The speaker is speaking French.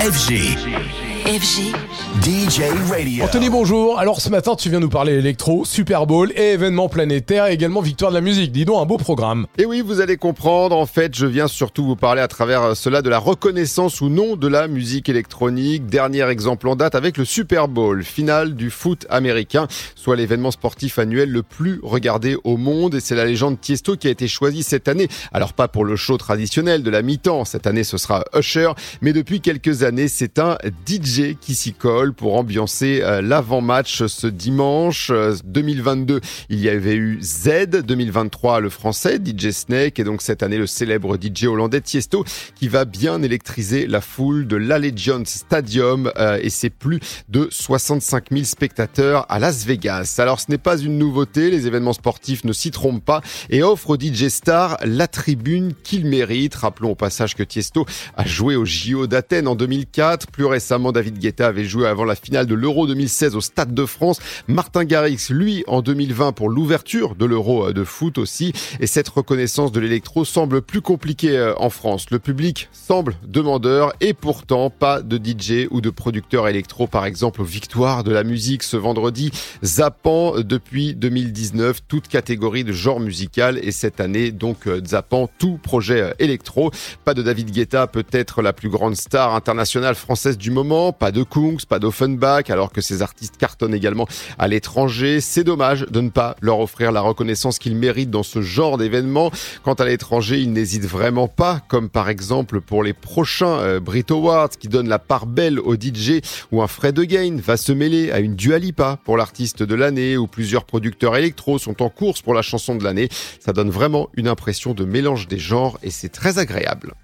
FG. FG. DJ Radio. Anthony, bonjour. Alors ce matin, tu viens nous parler électro, Super Bowl et événements planétaires et également victoire de la musique. Dis donc, un beau programme. Et oui, vous allez comprendre, en fait, je viens surtout vous parler à travers cela de la reconnaissance ou non de la musique électronique. Dernier exemple en date avec le Super Bowl, finale du foot américain, soit l'événement sportif annuel le plus regardé au monde. Et c'est la légende Tiesto qui a été choisie cette année. Alors pas pour le show traditionnel de la mi-temps, cette année ce sera Usher, mais depuis quelques années, c'est un DJ qui s'y colle pour ambiancer euh, l'avant-match ce dimanche 2022. Euh, il y avait eu Z, 2023 le français DJ Snake et donc cette année le célèbre DJ hollandais Tiesto qui va bien électriser la foule de l'Allegiant Stadium euh, et c'est plus de 65 000 spectateurs à Las Vegas. Alors ce n'est pas une nouveauté, les événements sportifs ne s'y trompent pas et offrent au DJ Star la tribune qu'il mérite. Rappelons au passage que Tiesto a joué au JO d'Athènes en 2004. Plus récemment, David Guetta avait joué avant la finale de l'Euro 2016 au Stade de France. Martin Garrix, lui, en 2020 pour l'ouverture de l'Euro euh, de foot aussi. Et cette reconnaissance de l'électro semble plus compliquée euh, en France. Le public semble demandeur et pourtant pas de DJ ou de producteur électro, par exemple, aux victoires de la musique ce vendredi, zappant depuis 2019 toute catégorie de genre musical et cette année donc euh, zappant tout projet électro. Pas de David Guetta, peut-être la plus grande star internationale française du moment, pas de Kungs, pas d'Offenbach, alors que ces artistes cartonnent également à l'étranger. C'est dommage de ne pas leur offrir la reconnaissance qu'ils méritent dans ce genre d'événement. Quant à l'étranger, ils n'hésitent vraiment pas, comme par exemple pour les prochains euh, Brit Awards qui donnent la part belle au DJ ou un Fred Again va se mêler à une Dua Lipa pour l'artiste de l'année ou plusieurs producteurs électro sont en course pour la chanson de l'année. Ça donne vraiment une impression de mélange des genres et c'est très agréable.